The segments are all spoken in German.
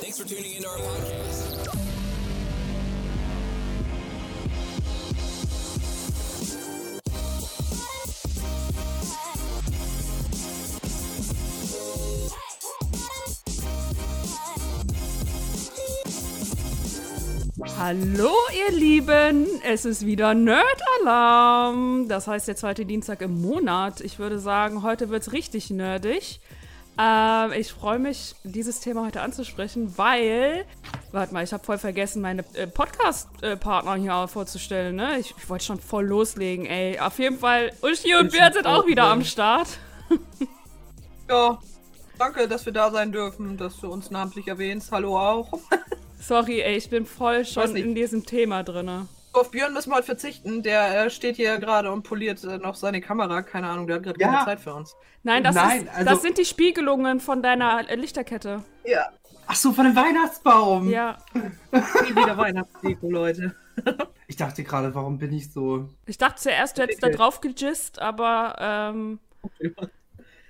Thanks for tuning into our podcast. Hallo ihr Lieben, es ist wieder Nerd-Alarm. Das heißt der zweite Dienstag im Monat. Ich würde sagen, heute wird es richtig nerdig. Ähm, ich freue mich, dieses Thema heute anzusprechen, weil, warte mal, ich habe voll vergessen, meine äh, Podcast-Partner hier vorzustellen. Ne? Ich, ich wollte schon voll loslegen, ey. Auf jeden Fall, Uschi und Björn sind auch wieder am Start. Ja, danke, dass wir da sein dürfen, dass du uns namentlich erwähnst. Hallo auch. Sorry, ey, ich bin voll schon in diesem Thema drinne. Auf Björn müssen wir heute verzichten. Der äh, steht hier gerade und poliert äh, noch seine Kamera. Keine Ahnung, der hat gerade Ja. keine Zeit für uns. Nein, das, Nein, ist, also- das sind die Spiegelungen von deiner äh, Lichterkette. Ja, Ach so, von dem Weihnachtsbaum. Ja. nie wieder Weihnachtsdeko, Leute. Ich dachte gerade, warum bin ich so Ich dachte zuerst, du hättest da drauf gejist, aber ähm,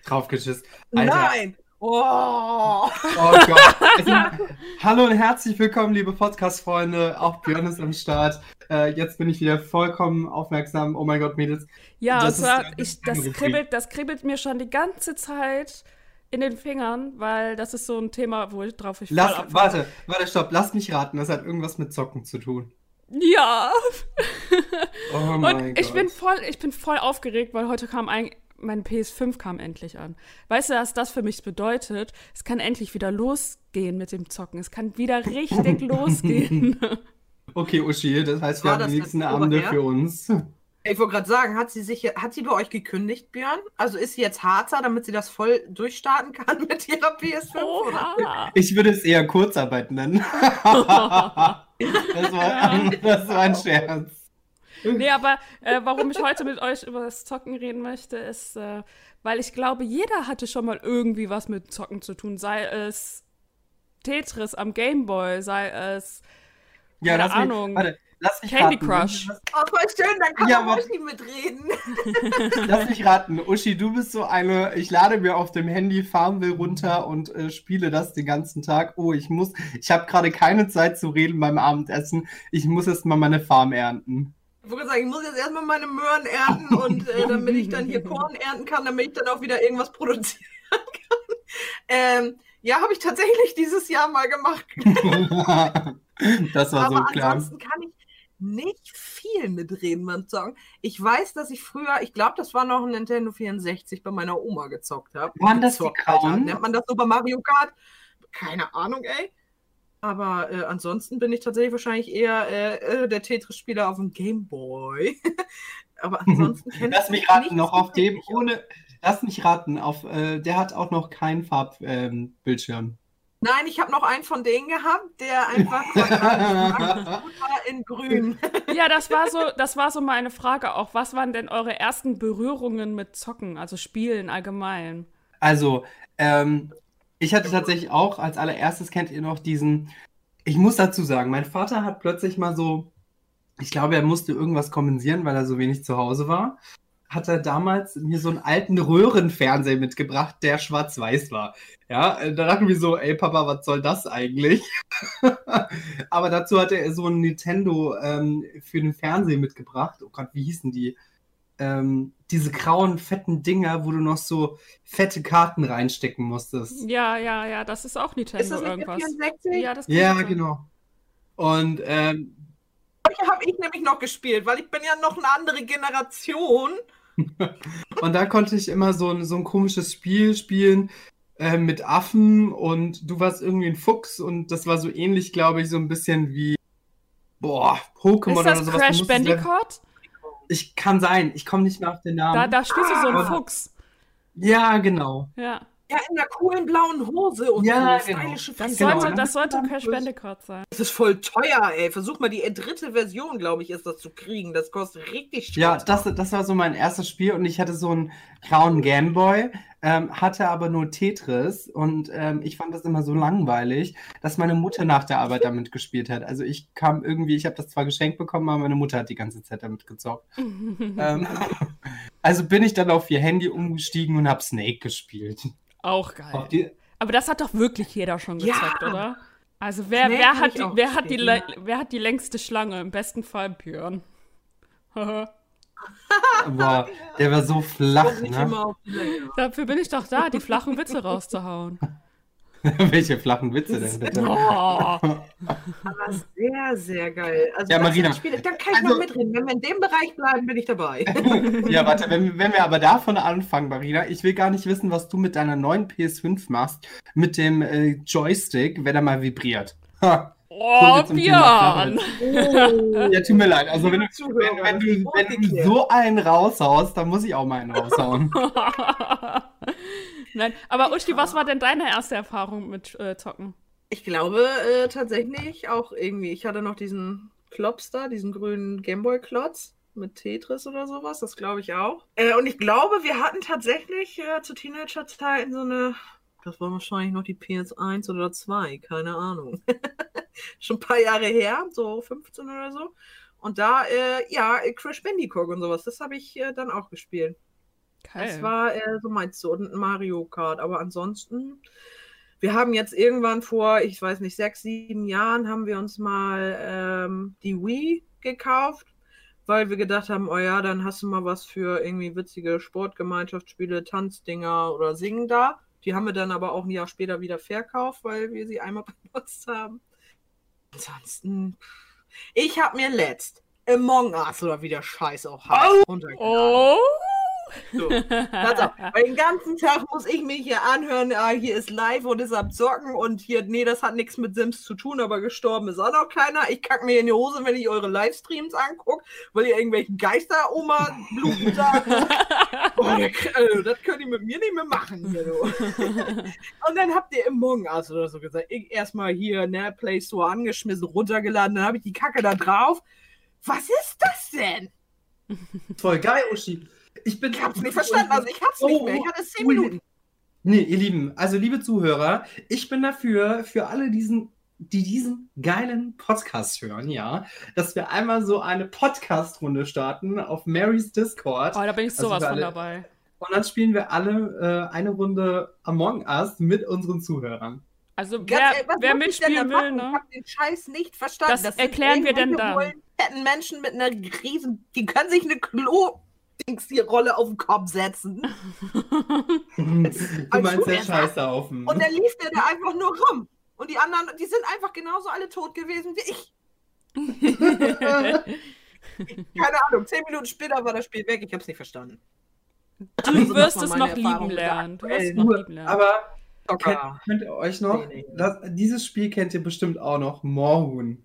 draufgeschissen? Alter. Nein! Oh! Oh Gott. Sind- Hallo und herzlich willkommen, liebe Podcast-Freunde. Auch Björn ist am Start. Äh, jetzt bin ich wieder vollkommen aufmerksam. Oh mein Gott, Mädels. ja, Das äh, ich, das, kribbelt, das kribbelt mir schon die ganze Zeit in den Fingern, weil das ist so ein Thema, wo ich drauf ich Lass, warte, warte, stopp. Lass mich raten. Das hat irgendwas mit Zocken zu tun. Ja. Oh mein Und ich Gott. bin voll, ich bin voll aufgeregt, weil heute kam ein, mein PS5 kam endlich an. Weißt du, was das für mich bedeutet? Es kann endlich wieder losgehen mit dem Zocken. Es kann wieder richtig losgehen. Okay, Uschi, das heißt, wir War haben das die nächsten jetzt Abende für uns. Ich wollte gerade sagen, hat sie sich hat sie bei euch gekündigt, Björn? Also ist sie jetzt harzer, damit sie das voll durchstarten kann mit ihrer PS5? Oder? Oha. Ich würde es eher Kurzarbeit nennen. das, war, das war ein Scherz. Nee, aber äh, warum ich heute mit euch über das Zocken reden möchte, ist, äh, weil ich glaube, jeder hatte schon mal irgendwie was mit Zocken zu tun. Sei es Tetris am Gameboy, sei es Ja, Keine lass mich, Ahnung. Warte, lass mich Candy raten. Crush. Oh, voll schön, dann kann Ja, Uschi mitreden. Lass mich raten. Uschi, du bist so eine, ich lade mir auf dem Handy Farmville runter und äh, spiele das den ganzen Tag. Oh, ich muss, ich habe gerade keine Zeit zu reden beim Abendessen. Ich muss erst mal meine Farm ernten. Ich wollte sagen, ich muss jetzt erstmal meine Möhren ernten und äh, damit ich dann hier Korn ernten kann, damit ich dann auch wieder irgendwas produzieren kann. Ähm, ja, habe ich tatsächlich dieses Jahr mal gemacht. das war Aber so klar. ansonsten kann ich nicht viel mitreden beim Zocken. Ich weiß, dass ich früher, ich glaube, das war noch ein Nintendo 64 bei meiner Oma gezockt habe. Waren das die grauen? Nennt man das so bei Mario Kart? Keine Ahnung, ey. Aber äh, ansonsten bin ich tatsächlich wahrscheinlich eher äh, äh, der Tetris-Spieler auf dem Game Boy. Aber ansonsten Lass ich mich raten, noch auf dem, ohne, lass mich raten, auf, äh, der hat auch noch keinen Farbbildschirm. Ähm. Nein, ich habe noch einen von denen gehabt, der einfach war in grün. Ja, das war so, das war so meine Frage auch. Was waren denn eure ersten Berührungen mit Zocken, also Spielen allgemein? Also, ähm, ich hatte tatsächlich auch, als allererstes kennt ihr noch diesen, ich muss dazu sagen, mein Vater hat plötzlich mal so, ich glaube, er musste irgendwas kompensieren, weil er so wenig zu Hause war, hat er damals mir so einen alten Röhrenfernseher mitgebracht, der schwarz-weiß war. Ja, äh, da dachten wir so, ey Papa, was soll das eigentlich? Aber dazu hatte er so ein Nintendo ähm, für den Fernseher mitgebracht. Oh Gott, wie hießen die? Ähm, diese grauen, fetten Dinger, wo du noch so fette Karten reinstecken musstest. Ja, ja, ja, das ist auch Nintendo Ist das nicht irgendwas. der 64? Ja, das Ja, sein. genau. Und ähm, Solche habe ich nämlich noch gespielt, weil ich bin ja noch eine andere Generation. Und da konnte ich immer so ein, so ein komisches Spiel spielen äh, mit Affen und du warst irgendwie ein Fuchs und das war so ähnlich, glaube ich, so ein bisschen wie boah, Pokémon Ist oder das sowas. Crash Bandicoot? Ich kann sein, ich komme nicht mehr auf den Namen. Da, da spielst du so einen Ah. Fuchs. ja, genau. Ja. Ja, in einer coolen blauen Hose und Ja, so genau. Das. Genau, sollte, das sollte plus- Bandicoot sein. Das ist voll teuer, ey. Versuch mal die dritte Version, glaube ich, ist das zu kriegen. Das kostet richtig Ja, Schrott. das, das war so mein erstes Spiel und ich hatte so einen grauen Gameboy, ähm, hatte aber nur Tetris und ähm, ich fand das immer so langweilig, dass meine Mutter nach der Arbeit damit gespielt hat. Also ich kam irgendwie, ich habe das zwar geschenkt bekommen, aber meine Mutter hat die ganze Zeit damit gezockt. ähm, also bin ich dann auf ihr Handy umgestiegen und habe Snake gespielt. Auch geil. die, Aber das hat doch wirklich jeder schon Ja. gezockt, oder? Also wer, wer, hat die, wer, hat die, wer hat die längste Schlange? Im besten Fall Björn. Boah, der war so flach, ne? Dafür bin ich doch da, die flachen Witze rauszuhauen. Welche flachen Witze denn bitte? Oh. Aber sehr, sehr geil. Also Ja, Marina, Spiele, da kann ich also- mal mitreden. Wenn wir in dem Bereich bleiben, bin ich dabei. Ja, warte, wenn, wenn wir aber davon anfangen, Marina, ich will gar nicht wissen, was du mit deiner neuen PS5 machst, mit dem äh, Joystick, wenn er mal vibriert. Ha. Oh, Björn! Oh. Ja, tut mir leid. Also wenn du, wenn, wenn, du, wenn du so einen raushaust, dann muss ich auch mal einen raushauen. Nein, aber Uschi, was war denn deine erste Erfahrung mit äh, Zocken? Ich glaube äh, tatsächlich auch irgendwie. Ich hatte noch diesen Klops da, diesen grünen Gameboy-Klotz mit Tetris oder sowas. Das glaube ich auch. Äh, und ich glaube, wir hatten tatsächlich äh, zu Teenager-Zeiten so eine. Das war wahrscheinlich noch die PS1 oder 2, keine Ahnung. Schon ein paar Jahre her, so 15 oder so. Und da, äh, ja, Crash Bandicoot und sowas, das habe ich äh, dann auch gespielt. Das Geil. war äh, so meinst du, und Mario Kart. Aber ansonsten, wir haben jetzt irgendwann vor, ich weiß nicht, sechs, sieben Jahren haben wir uns mal ähm, die Wii gekauft, weil wir gedacht haben, oh ja, dann hast du mal was für irgendwie witzige Sportgemeinschaftsspiele, Tanzdinger oder Singen da. Die haben wir dann aber auch ein Jahr später wieder verkauft, weil wir sie einmal benutzt haben. Ansonsten, ich habe mir letzt Among Us oder wie der Scheiß auch heißt, runtergeladen. Oh! So. Pass auf, weil den ganzen Tag muss ich mich hier anhören, ah, hier ist live und ist am Zocken und hier, nee, das hat nichts mit Sims zu tun, aber gestorben ist auch noch keiner. Ich kack mir in die Hose, wenn ich eure Livestreams angucke, weil ihr irgendwelchen Geister-Oma Blumen da. Boah, also, das könnt ihr mit mir nicht mehr machen. Hier, du. und dann habt ihr im Morgen Us oder so gesagt, ich erstmal hier, ne, Play Store angeschmissen, runtergeladen, dann habe ich die Kacke da drauf. Was ist das denn? Voll geil, Uschi. Ich bin Ich hab's nicht verstanden, also ich hab's nicht mehr. Ich hatte es 10 Ui. Minuten. Nee, ihr Lieben, also liebe Zuhörer, ich bin dafür, für alle diesen, die diesen geilen Podcast hören, ja, dass wir einmal so eine Podcast-Runde starten auf Marys Discord. Oh, da bin ich Also sowas von alle- dabei. Und dann spielen wir alle äh, eine Runde Among Us mit unseren Zuhörern. Also Ganz wer, ehrlich, wer da mitspielen will, machen? Ich ne? hab den Scheiß nicht verstanden. Das sind erklären wir denn. Fetten Menschen mit einer riesen, die können sich eine Klo Dings die Rolle auf den Kopf setzen. Du meinst der Zuhörer. Scheißhaufen. Und dann lief der da einfach nur rum. Und die anderen, die sind einfach genauso alle tot gewesen wie ich. Keine Ahnung, zehn Minuten später war das Spiel weg. Ich hab's nicht verstanden. Du Also, wirst es noch Erfahrung lieben lernen. Du wirst es noch lieben lernen. Aber kennt, könnt ihr euch noch, Nee, nee. das, dieses Spiel kennt ihr bestimmt auch noch, Moorhuhn.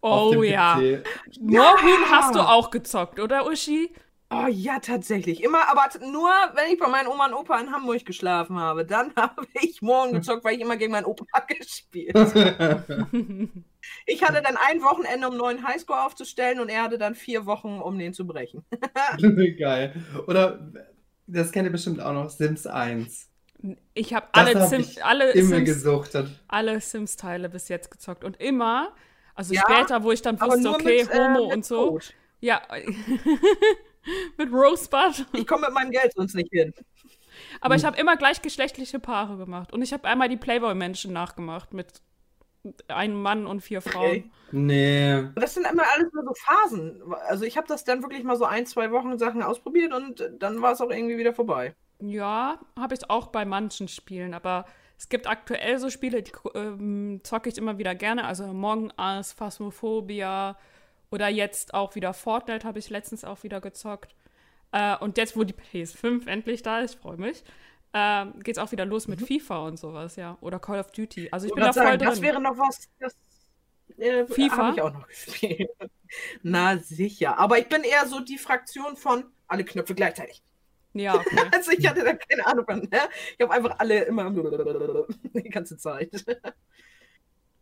auf Oh dem ja. PC. Moorhuhn hast du auch gezockt, oder Uschi? Oh ja, tatsächlich. Immer, aber nur, wenn ich bei meinen Oma und Opa in Hamburg geschlafen habe. Dann habe ich morgen gezockt, weil ich immer gegen meinen Opa gespielt. Ich hatte dann ein Wochenende, um einen neuen Highscore aufzustellen und er hatte dann vier Wochen, um den zu brechen. Geil. Oder, das kennt ihr bestimmt auch noch, Sims 1. Ich habe alle, hab Sim alle Sims alle Sims-Teile bis jetzt gezockt. Und immer, also Ja, später, wo ich dann wusste, okay, mit, äh, Homo mit und so. Code. Ja. mit Rosebud. Ich komme mit meinem Geld sonst nicht hin. Aber ich habe immer gleichgeschlechtliche Paare gemacht. Und ich habe einmal die Playboy-Menschen nachgemacht mit einem Mann und vier Frauen. Okay. Nee. Das sind immer alles nur so Phasen. Also ich habe das dann wirklich mal so ein, zwei Wochen Sachen ausprobiert und dann war es auch irgendwie wieder vorbei. Ja, habe ich auch bei manchen Spielen, aber es gibt aktuell so Spiele, die ähm, zocke ich immer wieder gerne. Also Among Us, Phasmophobia oder jetzt auch wieder Fortnite habe ich letztens auch wieder gezockt. Äh, und jetzt, wo die PS5 endlich da ist, ich freue mich, äh, geht es auch wieder los mit FIFA und sowas, ja. Oder Call of Duty. Also ich Ich bin da voll sagen, drin. das wäre noch was, das äh, FIFA? habe ich auch noch gespielt. Na sicher. Aber ich bin eher so die Fraktion von alle Knöpfe gleichzeitig. ja, okay. Also ich hatte da keine Ahnung von. Ne? Ich habe einfach alle immer die ganze Zeit.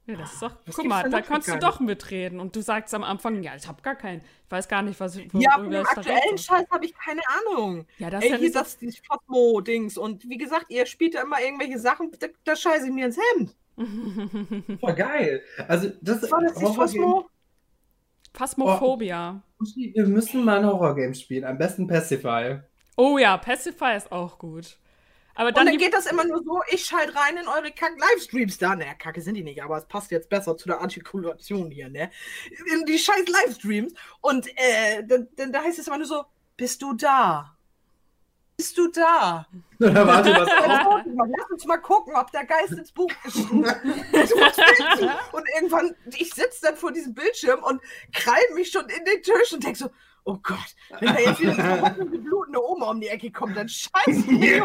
Ja, das ist doch, Was guck mal, da kannst du doch mitreden. Und du sagst am Anfang, ja, ich habe gar keinen. Ich weiß gar nicht, was wo, Ja, von dem ich da aktuellen. Scheiß habe ich keine Ahnung. Ja, das ist Ey, ja hier nicht so, das, dieses Phasmo-Dings. Und wie gesagt, ihr spielt ja immer irgendwelche Sachen, da, da scheiße ich mir ins Hemd. Voll geil. Also, das Was war das nicht Phasmo? Phasmophobia. Uschi, Wir müssen mal ein Horrorgame spielen. Am besten Pacify. Oh ja, Pacify ist auch gut. Aber Und dann, dann die, geht das immer nur so, ich schalte rein in eure Kack-Livestreams da. Naja, Kacke sind die nicht, aber es passt jetzt besser zu der Artikulation hier, ne? In die scheiß Livestreams. Und äh, dann, dann da heißt es immer nur so, bist du da? Bist du da? Oder warte, was auch? Lass uns mal gucken, ob der Geist ins Buch geschrieben? Und irgendwann, ich sitze dann vor diesem Bildschirm und krall mich schon in den Tisch und denk so, oh Gott, wenn da jetzt wieder eine verrottende, blutende Oma um die Ecke kommt, dann scheiße ich.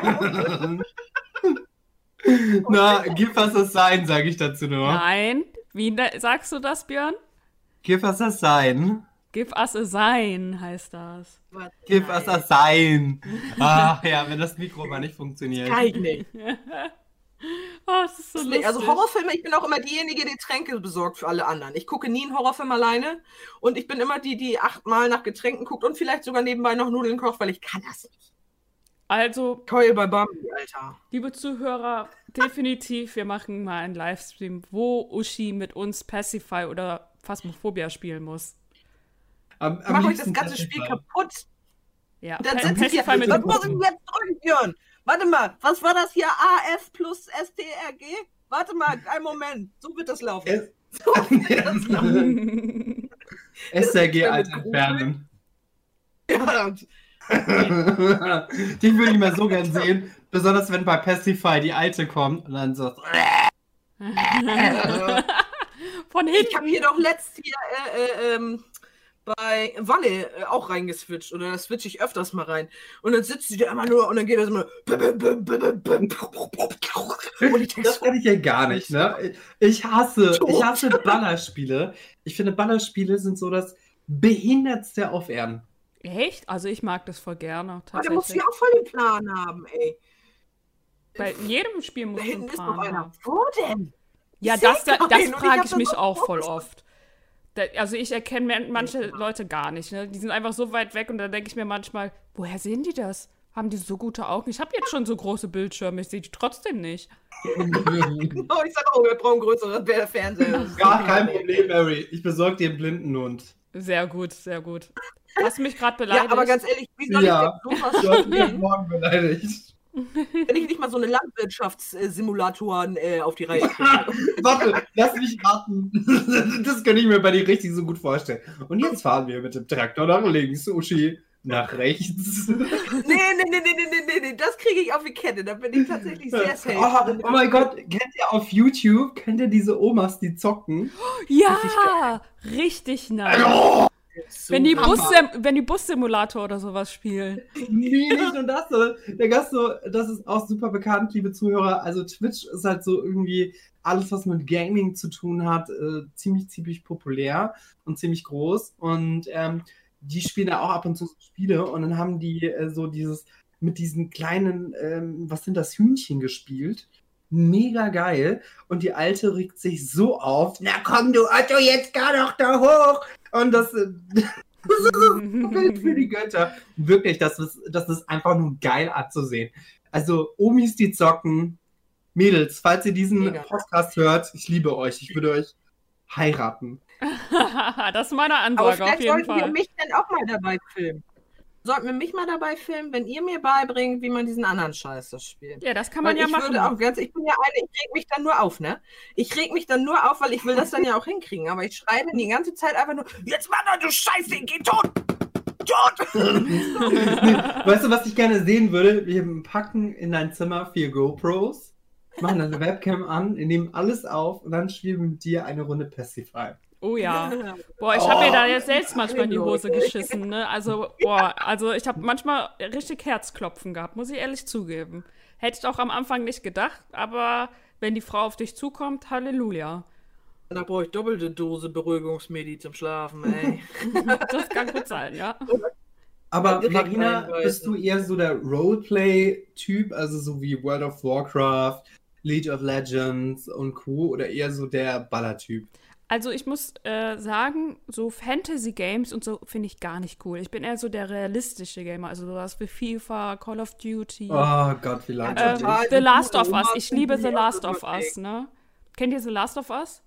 Na, give us a sign, sage ich dazu nur. nein. Wie ne, sagst du das, Björn? Give us a sign. Give us a sign heißt das. Give us a sign. Ach ja, wenn das Mikro mal nicht funktioniert. Kann ich nicht. Oh, das ist so lustig. Also Horrorfilme, ich bin auch immer diejenige, die Tränke besorgt für alle anderen. Ich gucke nie einen Horrorfilm alleine und ich bin immer die, die achtmal nach Getränken guckt und vielleicht sogar nebenbei noch Nudeln kocht, weil ich kann das nicht. Also, Keul bei Bambi, Alter. liebe Zuhörer, definitiv, wir machen mal einen Livestream, wo Uschi mit uns Pacify oder Phasmophobia spielen muss. Am, am mach euch das ganze Spiel Pacify. kaputt. Ja, Und dann Pa- sitze ich hier. Pacify mit Was muss ich jetzt drücken? Warte mal, was war das hier? AF plus STRG? Warte mal, einen Moment. So wird das laufen. Es- So wird das laufen. SRG alt entfernen. Ja, Die würde ich mal so gern sehen. Besonders wenn bei Pacify die alte kommt und dann so. Von ich habe hier hinten. doch letzt hier äh, äh, ähm, bei Walle äh, auch reingeswitcht. Oder da switche ich öfters mal rein. Und dann sitzt sie da immer nur und dann geht das immer. Und ich denke Das kann ich ja gar nicht, ne? Ich hasse, ich hasse Ballerspiele. Ich finde, Ballerspiele sind so das Behindertste auf Erden. Echt? Also ich mag das voll gerne, da musst du ja auch voll den Plan haben, ey. Bei jedem Spiel muss Da du einen hinten ist Plan noch einer. haben. Wo denn? Ja, das, das, das frage ich mich auch voll oft. Also ich erkenne man- manche Leute gar nicht. Ne? Die sind einfach so weit weg und da denke ich mir manchmal, woher sehen die das? Haben die so gute Augen? Ich habe jetzt schon so große Bildschirme, ich sehe die trotzdem nicht. Oh, ich sag auch, wir brauchen größeren Fernseher. Gar kein Problem, Mary. Ich besorge dir einen Blindenhund. Sehr gut, sehr gut. Hast du mich gerade Ja, beleidigt? aber ganz ehrlich, wie soll Ja. ich denn sowas Du hast mich spielen, heute Morgen beleidigt. Wenn ich nicht mal so eine Landwirtschaftssimulatoren äh, auf die Reihe. Warte, lass mich raten. Das könnte ich mir bei dir richtig so gut vorstellen. Und jetzt fahren wir mit dem Traktor nach links, Uschi. Nach rechts. Nee, nee, nee, nee, nee, nee, nee, das kriege ich auf die Kette. Da bin ich tatsächlich sehr safe. Oh, oh, mein Gott, kennt ihr auf YouTube, kennt ihr diese Omas, die zocken? Ja, richtig, richtig nice. Äh, oh. So Wenn die. Bussim wenn die Bussimulator oder sowas spielen. Nee, nicht nur das, sondern der Gast so, das ist auch super bekannt, liebe Zuhörer. Also Twitch ist halt so irgendwie alles, was mit Gaming zu tun hat, äh, ziemlich, ziemlich populär und ziemlich groß. Und ähm, die spielen da auch ab und zu so Spiele und dann haben die äh, so dieses mit diesen kleinen, ähm, was sind das, Hühnchen gespielt. Mega geil. Und die Alte regt sich so auf. Na komm, du Otto, jetzt gar doch da hoch. Und das, äh, Bild für die Götter. Wirklich, das ist, das ist einfach nur geil anzusehen. Also, Omis, die zocken. Mädels, falls ihr diesen Mega. Podcast hört, ich liebe euch. Ich würde euch heiraten. das ist meine Aber Ansage auf vielleicht jeden sollten wir Fall. mich dann auch mal dabei filmen. Sollten wir mich mal dabei filmen, wenn ihr mir beibringt, wie man diesen anderen Scheiß das spielt. Ja, das kann man Weil ja ich machen. würde auch ganz, ich bin ja eine, ich reg mich dann nur auf, ne? Ich reg mich dann nur auf, weil ich will das dann ja auch hinkriegen. Aber ich schreibe die ganze Zeit einfach nur, jetzt mach doch, du Scheiße, geh tot! Tot! weißt du, was ich gerne sehen würde? Wir packen in dein Zimmer vier GoPros, machen eine Webcam an, nehmen alles auf und dann spielen wir mit dir eine Runde Pacify. Oh ja. Boah, ich habe mir da Oh. jetzt selbst manchmal in die Hose geschissen, ne? Also, boah, also ich habe manchmal richtig Herzklopfen gehabt, muss ich ehrlich zugeben. Hätte ich auch am Anfang nicht gedacht, aber wenn die Frau auf dich zukommt, Halleluja. Da brauche ich doppelte Dose Beruhigungsmedi zum Schlafen, ey. Das kann gut sein, ja. Aber Marina, bist du eher so der Roleplay-Typ, also so wie World of Warcraft, League of Legends und Co. oder eher so der Baller-Typ? Also ich muss äh, sagen, so Fantasy-Games und so finde ich gar nicht cool. Ich bin eher so der realistische Gamer, also sowas wie FIFA, Call of Duty. Oh Gott, wie lange. Ähm, total. The Last of Us. Ich liebe The Last of. Us, ne? Kennt ihr The Last of Us?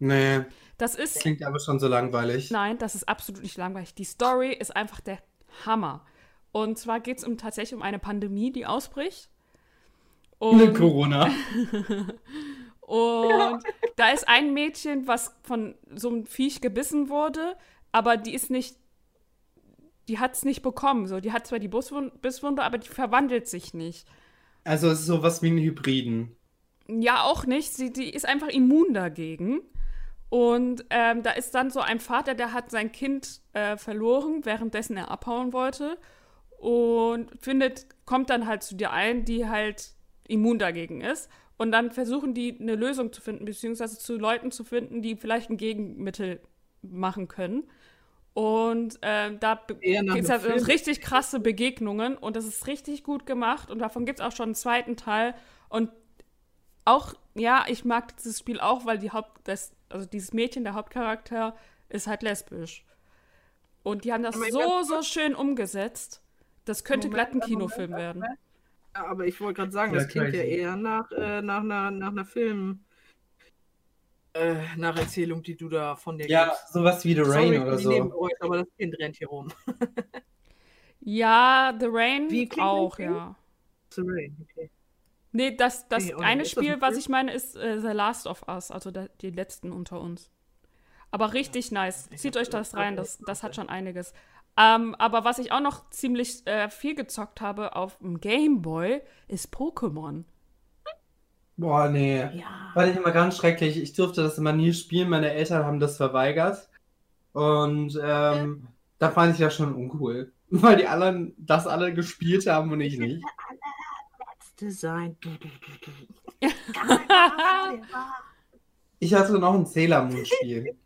nee, Das ist. klingt aber schon so langweilig. Nein, das ist absolut nicht langweilig. Die Story ist einfach der Hammer. Und zwar geht es um, tatsächlich um eine Pandemie, die ausbricht. Und, Corona. und da ist ein Mädchen, was von so einem Viech gebissen wurde, aber die ist nicht, die hat es nicht bekommen. So, die hat zwar die Bisswun- Bisswunde, aber die verwandelt sich nicht. Also es ist sowas wie ein Hybriden. Ja, auch nicht. Sie, die ist einfach immun dagegen. Und ähm, da ist dann so ein Vater, der hat sein Kind äh, verloren, währenddessen er abhauen wollte. Und findet, kommt dann halt zu dir ein, die halt immun dagegen ist. Und dann versuchen die eine Lösung zu finden, beziehungsweise zu Leuten zu finden, die vielleicht ein Gegenmittel machen können. Und ähm, da gibt es halt richtig krasse Begegnungen und das ist richtig gut gemacht und davon gibt es auch schon einen zweiten Teil. Und auch, ja, ich mag dieses Spiel auch, weil die Haupt, das, also dieses Mädchen, der Hauptcharakter, ist halt lesbisch. Und die haben das so, so schön umgesetzt. Das könnte Moment, glatt ein Moment, Kinofilm Moment. werden. Ja, aber ich wollte gerade sagen, Ja, das klingt ja eher nach, äh, nach, einer, nach einer Film. Äh, Nacherzählung, die du da von dir Ja, gibst. sowas wie The Sorry Rain für oder so. Nebengeräusche, aber das Kind rennt hier rum. Ja, The Rain Wie auch, ja. The Rain, okay. Nee, das, das Nee, eine ist das ein Spiel, was ich meine, ist äh, The Last of Us, also da, die letzten unter uns. Aber richtig nice. Ich Zieht euch das das rein, das, das hat schon einiges. Ähm, aber was ich auch noch ziemlich äh, viel gezockt habe auf dem Game Boy, ist Pokémon. Boah, nee. Ja. Fand ich immer ganz schrecklich. Ich durfte das immer nie spielen. Meine Eltern haben das verweigert. Und ähm, da fand ich das schon uncool. Weil die anderen das alle gespielt haben und ich nicht. Design. Ich hatte noch ein Sailor Moon Spiel.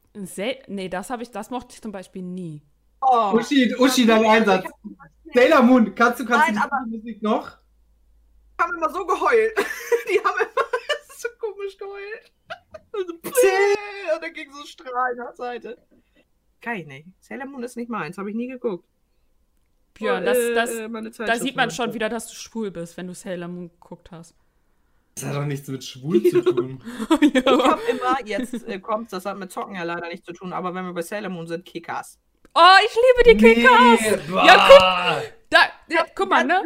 Nee, das habe ich, das mochte ich zum Beispiel nie. Oh, Uschi, Uschi, dein Einsatz. Sailor Moon, kannst du, kannst Nein, du die Musik noch? die haben immer so geheult. Die haben immer so komisch geheult. Also, und dann ging so Strahlen nach Seite. Kann ich nicht. Sailor Moon ist nicht meins, habe ich nie geguckt. Björn, das, Äh, das, äh, meine da sieht man schon wieder, dass du schwul bist, wenn du Sailor Moon geguckt hast. Das hat doch nichts mit schwul zu tun. Ich habe immer, jetzt äh, kommt's, das hat mit Zocken ja leider nichts zu tun, aber wenn wir bei Sailor Moon sind, Kickers. Oh, ich liebe die Kickers! Nee, Ja, boah. Da, ja, guck mal, ne?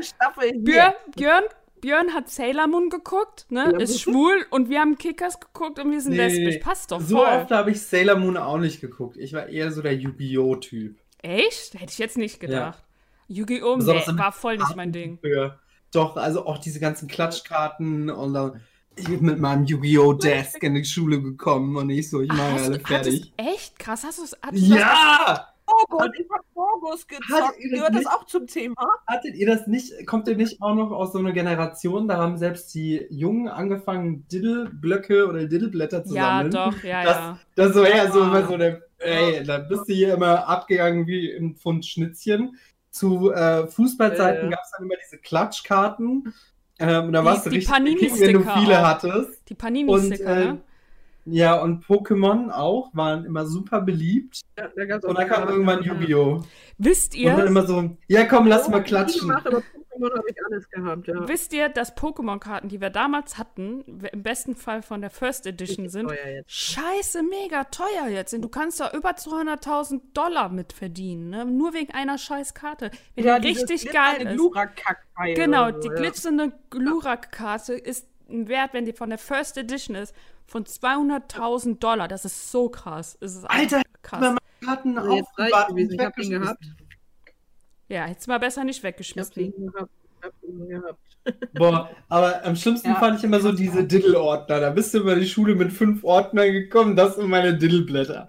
Björn, Björn, Björn hat Sailor Moon geguckt, ne? Ist schwul und wir haben Kickers geguckt und wir sind Nee, lesbisch. Passt doch So voll. oft habe ich Sailor Moon auch nicht geguckt. Ich war eher so der Yu-Gi-Oh! Typ. Echt? Hätte ich jetzt nicht gedacht. Yu-Gi-Oh! Besonders Nee, war voll nicht mein Ding. Früher. Doch, also auch diese ganzen Klatschkarten und dann ich bin mit meinem Yu-Gi-Oh! Desk in die Schule gekommen und ich so, ich mache alle fertig. echt? Krass, hast du es? Ja! Fogus, ich hab Fogus Hattet gezockt. ihr das Gehört das nicht? auch zum Thema? Hattet ihr das nicht, kommt ihr nicht auch noch aus so einer Generation, da haben selbst die Jungen angefangen, Diddle-Blöcke oder Diddleblätter zu Ja, sammeln? doch, ja, Das- ja. Das so eher so Ah. immer so der, ey, da bist du hier immer abgegangen wie im Pfund Schnitzchen. Zu äh, Fußballzeiten Äh. gab es dann immer diese Klatschkarten. Ähm, da warst du die richtig king, wenn du viele auch. hattest. Die Und Panini-Sticker, äh, ne? Ja, und Pokémon auch waren immer super beliebt. Ja, da Und dann kam irgendwann Yu-Gi-Oh! Wisst Und dann ihr, immer so, ja komm, lass Oh, mal klatschen. Gemacht, aber Pokémon habe ich alles gehabt, ja. wisst ihr, dass Pokémon-Karten, die wir damals hatten, im besten Fall von der First Edition sind, scheiße mega teuer jetzt sind. Du kannst da über 200.000 Dollar mit verdienen, ne? nur wegen einer scheiß Karte. Die richtig geil ist. Genau, so, die ja. glitzernde Glurak-Karte ist ein Wert, wenn die von der First Edition ist, von 200.000 Dollar. Das ist so krass. Es ist Alter, krass. meine Karten jetzt reicht aufbewahrt gewesen. Ich hab ihn gehabt. Ja, hättest mal besser nicht weggeschmissen. Ich hab ihn gehabt. Boah, aber am schlimmsten Ja. fand ich immer so diese Diddle-Ordner. Da bist du über die Schule mit fünf Ordnern gekommen, das sind meine Diddle-Blätter.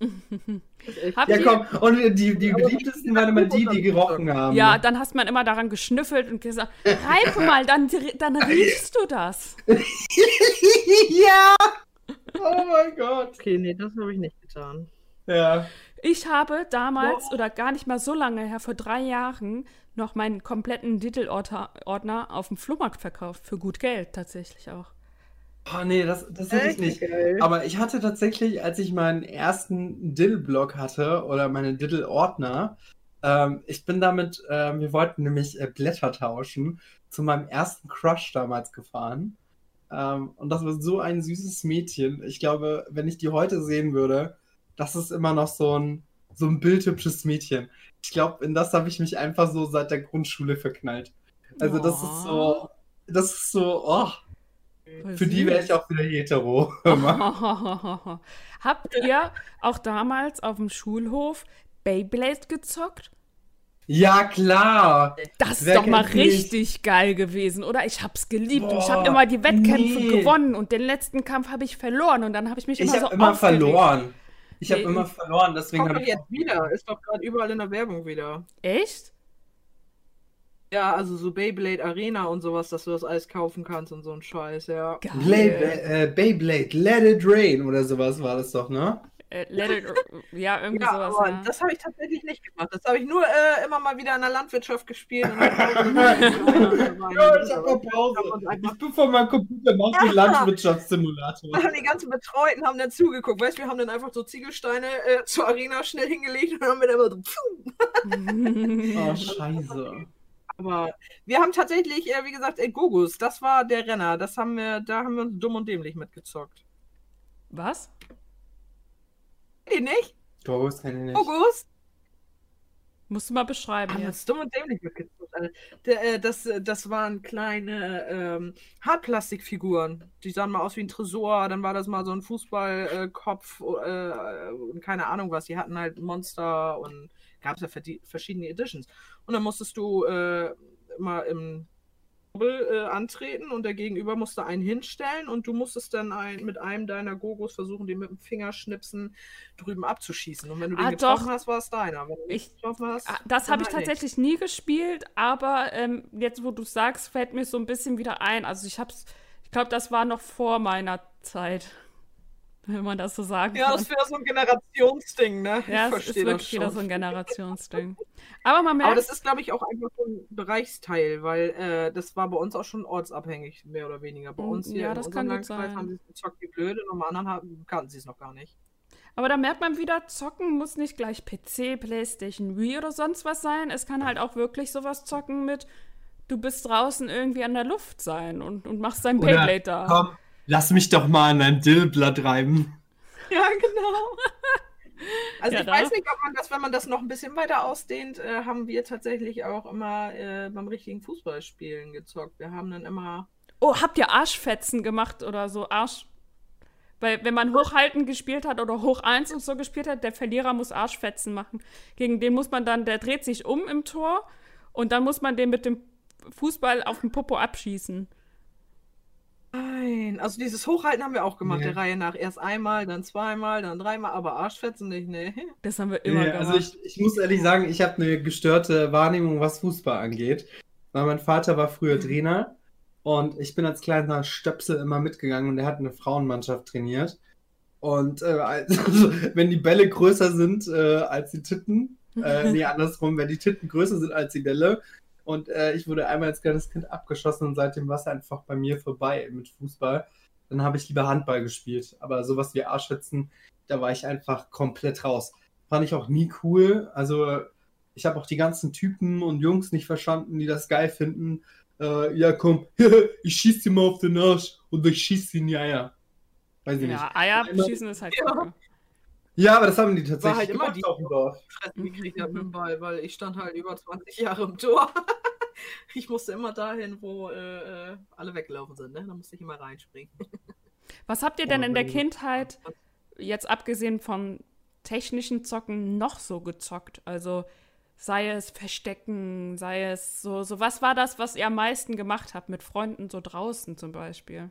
Habt Ja, ihr- komm, und die, die beliebtesten waren immer die, die gerochen haben. Ja, dann hast man immer daran geschnüffelt und gesagt, reib mal, dann, dann riechst du das. ja! Oh mein Gott. Okay, nee, das habe ich nicht getan. Ja. Ich habe damals, oder gar nicht mal so lange her, vor drei Jahren, noch meinen kompletten Diddle-Ordner auf dem Flohmarkt verkauft. Für gut Geld tatsächlich auch. Oh nee, das, das hätte ich nicht. Geil. Aber ich hatte tatsächlich, als ich meinen ersten Diddle-Blog hatte oder meine Diddle-Ordner, ähm, ich bin damit, ähm, wir wollten nämlich äh, Blätter tauschen, zu meinem ersten Crush damals gefahren. Ähm, und das war so ein süßes Mädchen. Ich glaube, wenn ich die heute sehen würde, das ist immer noch so ein, so ein bildhübsches Mädchen. Ich glaube, in das habe ich mich einfach so seit der Grundschule verknallt. Also das ist so, das ist so, oh, Voll für die wäre ich auch wieder hetero. Habt ihr auch damals auf dem Schulhof Beyblade gezockt? Ja, klar. Das ist Wer doch mal richtig geil gewesen, oder? Ich hab's geliebt und ich Boah, habe immer die Wettkämpfe nee. gewonnen und den letzten Kampf habe ich verloren und dann habe ich mich Ich immer habe so immer aufgeregt. verloren. Ich habe Nee. immer verloren, deswegen habe doch ich. jetzt wieder. Ist doch gerade überall in der Werbung wieder. Echt? Ja, also so Beyblade Arena und sowas, dass du das alles kaufen kannst und so ein Scheiß, ja. Geil. Blade, äh, Beyblade, Let It Rain oder sowas war das doch, ne? Äh, let it, ja, irgendwie Ja, sowas. aber ja. das habe ich tatsächlich nicht gemacht. Das habe ich nur äh, immer mal wieder in der Landwirtschaft gespielt. Und Ja, ich hab mal Pause. Ich bin vor meinem Computer, mach den Landwirtschaftssimulator. die ganzen Betreuten haben dann zugeguckt. Weißt du, wir haben dann einfach so Ziegelsteine äh, zur Arena schnell hingelegt und haben dann immer so. Oh, scheiße. Aber wir haben tatsächlich, äh, wie gesagt, äh, Gogus, das war der Renner. Das haben wir, da haben wir uns dumm und dämlich mitgezockt. Was? Kennt ihr nicht? Ghost kenn ich nicht. Gogus? Musst du mal beschreiben Haben jetzt. dumm und dämlich mitgezockt. Der, äh, das, das waren kleine ähm, Hartplastikfiguren. Die sahen mal aus wie ein Tresor. Dann war das mal so ein Fußballkopf äh, und keine Ahnung was. Die hatten halt Monster und gab es ja verschiedene Editions. Und dann musstest du äh, mal im Doppel äh, antreten und der Gegenüber musste einen hinstellen und du musstest dann ein, mit einem deiner Gogos versuchen, den mit dem Fingerschnipsen drüben abzuschießen. Und wenn du den Ah, getroffen doch. hast, war es deiner. Wenn du Ich- nicht getroffen hast, Ah, Das habe ich halt nicht. tatsächlich nie gespielt, aber ähm, jetzt, wo du sagst, fällt mir so ein bisschen wieder ein. Also ich hab's, ich glaube, das war noch vor meiner Zeit, wenn man das so sagen Ja, kann. das wäre so ein Generationsding, ne? Ja, ich es ist wirklich das wieder so ein Generationsding. Aber man Aber merkt, das ist, glaube ich, auch einfach so ein Bereichsteil, weil äh, das war bei uns auch schon ortsabhängig, mehr oder weniger. Bei Mm, uns hier ja, in das unserem kann gut Landkreis sein. haben sie es gezockt wie blöde und im anderen haben, kannten sie es noch gar nicht. aber da merkt man wieder, zocken muss nicht gleich PC, Playstation, Wii oder sonst was sein. Es kann halt auch wirklich sowas zocken mit, du bist draußen irgendwie an der Luft sein und, und machst dein Oder, Beyblade da. Komm, lass mich doch mal an ein Dillblatt reiben. Ja, genau. Also Ja, ich da- weiß nicht, ob man das, wenn man das noch ein bisschen weiter ausdehnt, äh, haben wir tatsächlich auch immer äh, beim richtigen Fußballspielen gezockt. Wir haben dann immer Oh, habt ihr Arschfetzen gemacht oder so? Arsch. Weil, wenn man Hochhalten gespielt hat oder Hoch 1 und so gespielt hat, der Verlierer muss Arschfetzen machen. Gegen den muss man dann, der dreht sich um im Tor und dann muss man den mit dem Fußball auf den Popo abschießen. Nein, also dieses Hochhalten haben wir auch gemacht, Nee. der Reihe nach. Erst einmal, dann zweimal, dann dreimal, aber Arschfetzen nicht, ne? Das haben wir immer Ja, gemacht. also ich, ich muss ehrlich sagen, ich habe eine gestörte Wahrnehmung, was Fußball angeht. Weil mein Vater war früher Trainer und ich bin als kleiner Stöpsel immer mitgegangen und er hat eine Frauenmannschaft trainiert. Und äh, also, wenn die Bälle größer sind äh, als die Titten, äh, nee, andersrum, wenn die Titten größer sind als die Bälle. Und äh, ich wurde einmal als kleines Kind abgeschossen und seitdem war es einfach bei mir vorbei mit Fußball. Dann habe ich lieber Handball gespielt. Aber sowas wie Arschschützen, da war ich einfach komplett raus. Fand ich auch nie cool. Also ich habe auch die ganzen Typen und Jungs nicht verstanden, die das geil finden. Äh, ja, komm, ich schieß dir mal auf den Arsch und ich schieß dir in die Eier. Weiß ich nicht. ja, Eier Einmal- schießen ist halt Ja. kacke. Ja, aber das haben die tatsächlich halt immer die- auf dem Dorf. Fressen gekriegt habe mit dem Ball, weil ich stand halt über 20 Jahre im Tor. ich musste immer dahin, wo äh, äh, alle weggelaufen sind, ne? Da musste ich immer reinspringen. Was habt ihr denn in der Kindheit, jetzt abgesehen von technischen Zocken, noch so gezockt? Also sei es Verstecken, sei es so, so was war das, was ihr am meisten gemacht habt mit Freunden so draußen zum Beispiel?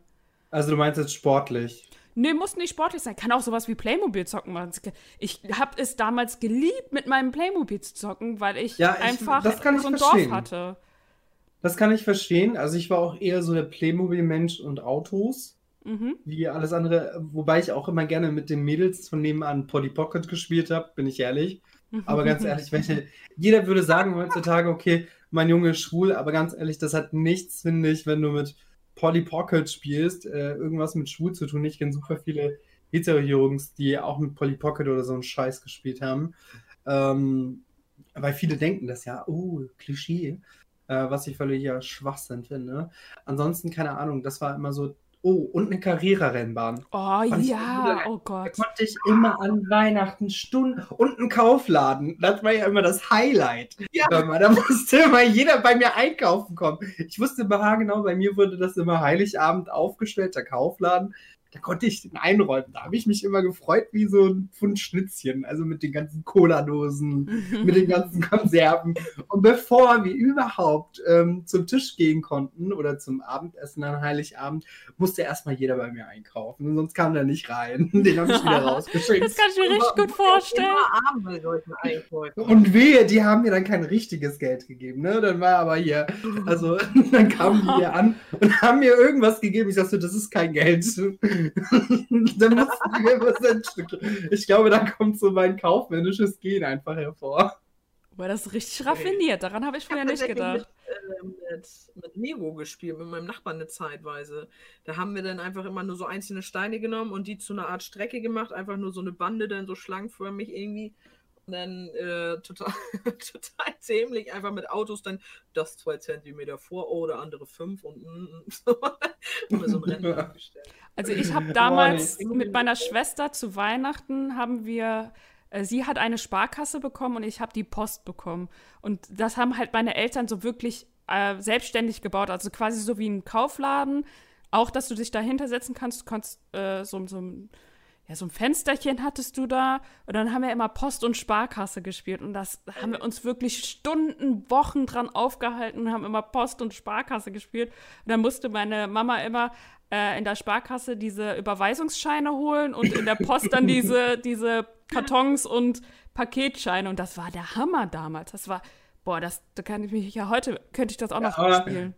Also du meinst jetzt sportlich. Nee, muss nicht sportlich sein. Kann auch sowas wie Playmobil zocken machen. Ich habe es damals geliebt, mit meinem Playmobil zu zocken, weil ich, Ja, ich- einfach so ein verstehen. Dorf hatte. Das kann ich verstehen. Also ich war auch eher so der Playmobil-Mensch und Autos, Mhm. wie alles andere. Wobei ich auch immer gerne mit den Mädels von nebenan Polly Pocket gespielt habe, bin ich ehrlich. Aber ganz ehrlich, welche, jeder würde sagen heutzutage, okay, mein Junge ist schwul, aber ganz ehrlich, das hat nichts, finde ich, wenn du mit Polly Pocket spielst, äh, irgendwas mit schwul zu tun. Ich kenne super viele Hetero-Jungs, die auch mit Polly Pocket oder so einen Scheiß gespielt haben. Ähm, weil viele denken das ja, oh, Klischee, äh, was ich völlig ja Schwachsinn finde. Ansonsten, keine Ahnung, das war immer so Oh, und eine Carrera-Rennbahn. Oh Fand ja, oh Da Gott. konnte ich immer an Weihnachten Stunden und einen Kaufladen. Das war ja immer das Highlight. Ja. Da musste immer jeder bei mir einkaufen kommen. Ich wusste immer haargenau, bei mir wurde das immer Heiligabend aufgestellt, der Kaufladen. Da konnte ich den einräumen. Da habe ich mich immer gefreut wie so ein Pfund Schnitzchen. Also mit den ganzen Cola-Dosen, mit den ganzen Konserven. Und bevor wir überhaupt ähm, zum Tisch gehen konnten oder zum Abendessen an Heiligabend, musste erstmal jeder bei mir einkaufen. Sonst kam der nicht rein. Den habe ich wieder rausgeschickt. Das kann ich mir richtig gut vorstellen. Und wehe, die haben mir dann kein richtiges Geld gegeben, ne? Dann war aber hier, also dann kamen die hier an und haben mir irgendwas gegeben. Ich sagte, das ist kein Geld. Dann mussten die mir was. Ich glaube, da kommt so mein kaufmännisches Gen einfach hervor. Boah, das ist richtig raffiniert. Daran habe ich hab vorher nicht gedacht. Mit, äh, mit, mit Lego gespielt, mit meinem Nachbarn eine Zeitweise. Da haben wir dann einfach immer nur so einzelne Steine genommen und die zu einer Art Strecke gemacht, einfach nur so eine Bande, dann so schlangenförmig irgendwie. Und dann äh, total, total dämlich, einfach mit Autos dann das zwei Zentimeter vor, oh, der andere fünf und mm, mm, so. Wir so aufgestellt. Also ich habe damals nee. mit meiner Schwester zu Weihnachten haben wir, äh, sie hat eine Sparkasse bekommen und ich habe die Post bekommen. Und das haben halt meine Eltern so wirklich äh, selbstständig gebaut, also quasi so wie ein Kaufladen. Auch, dass du dich dahinter setzen kannst, du kannst äh, so, so ein ja, so ein Fensterchen hattest du da und dann haben wir immer Post und Sparkasse gespielt und das haben wir uns wirklich Stunden, Wochen dran aufgehalten und haben immer Post und Sparkasse gespielt und dann musste meine Mama immer äh, in der Sparkasse diese Überweisungsscheine holen und in der Post dann diese, diese Kartons und Paketscheine und das war der Hammer damals. Das war, boah, das, da kann ich mich ja heute, könnte ich das auch noch aber- spielen.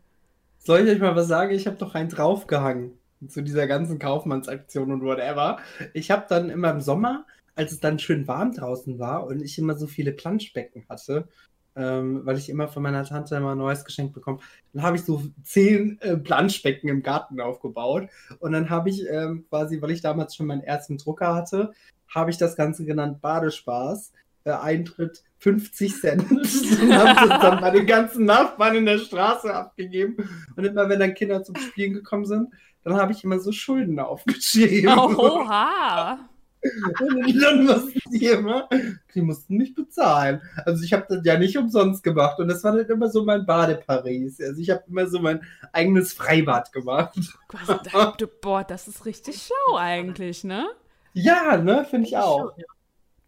Soll ich euch mal was sagen? Ich habe doch einen draufgehangen zu dieser ganzen Kaufmannsaktion und whatever. Ich habe dann immer im Sommer, als es dann schön warm draußen war und ich immer so viele Planschbecken hatte, ähm, weil ich immer von meiner Tante immer ein neues Geschenk bekommen, dann habe ich so zehn äh, Planschbecken im Garten aufgebaut und dann habe ich ähm, quasi, weil ich damals schon meinen ersten Drucker hatte, habe ich das Ganze genannt Badespaß. Äh, Eintritt 50 Cent und habe das dann bei den ganzen Nachbarn in der Straße abgegeben. Und immer wenn dann Kinder zum Spielen gekommen sind, dann habe ich immer so Schulden aufgeschrieben. Oha! Und dann mussten die immer, die mussten mich bezahlen. Also ich habe das ja nicht umsonst gemacht. Und das war dann immer so mein Badeparis. Also ich habe immer so mein eigenes Freibad gemacht. Was, boah, das ist richtig schlau eigentlich, ne? Ja, ne, finde ich auch.